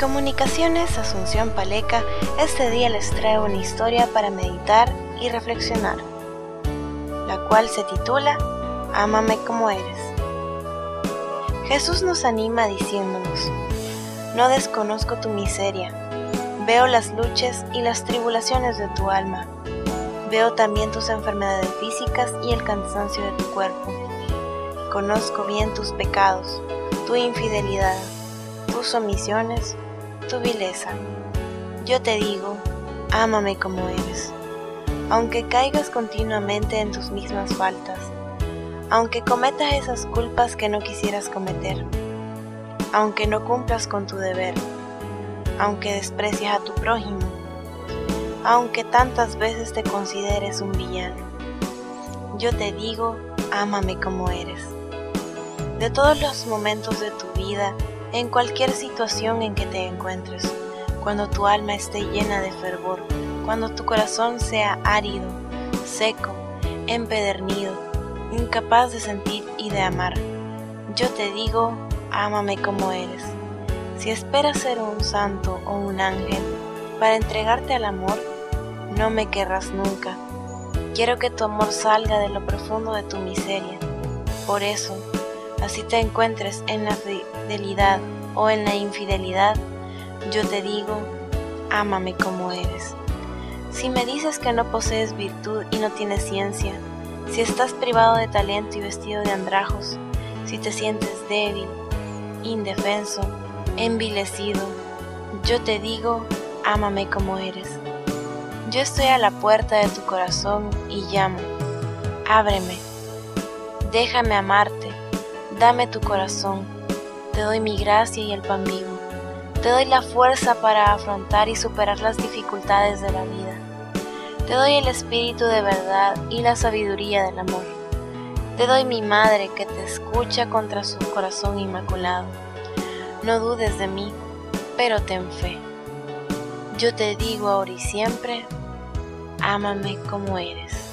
Comunicaciones Asunción Paleca, este día les trae una historia para meditar y reflexionar, la cual se titula Ámame como eres. Jesús nos anima diciéndonos, no desconozco tu miseria, veo las luchas y las tribulaciones de tu alma, veo también tus enfermedades físicas y el cansancio de tu cuerpo, conozco bien tus pecados, tu infidelidad, tus omisiones, tu vileza. Yo te digo, ámame como eres, aunque caigas continuamente en tus mismas faltas, aunque cometas esas culpas que no quisieras cometer, aunque no cumplas con tu deber, aunque desprecias a tu prójimo, aunque tantas veces te consideres un villano. Yo te digo, ámame como eres. De todos los momentos de tu vida, en cualquier situación en que te encuentres, cuando tu alma esté llena de fervor, cuando tu corazón sea árido, seco, empedernido, incapaz de sentir y de amar. Yo te digo, ámame como eres. Si esperas ser un santo o un ángel para entregarte al amor, no me querrás nunca. Quiero que tu amor salga de lo profundo de tu miseria. Por eso, así te encuentres en la fidelidad o en la infidelidad, yo te digo, ámame como eres. Si me dices que no posees virtud y no tienes ciencia, si estás privado de talento y vestido de andrajos, si te sientes débil, indefenso, envilecido, yo te digo, ámame como eres. Yo estoy a la puerta de tu corazón y llamo, ábreme, déjame amarte, dame tu corazón, te doy mi gracia y el pan vivo, te doy la fuerza para afrontar y superar las dificultades de la vida, te doy el espíritu de verdad y la sabiduría del amor, te doy mi madre que te escucha contra su corazón inmaculado. No dudes de mí, pero ten fe. Yo te digo ahora y siempre, ámame como eres.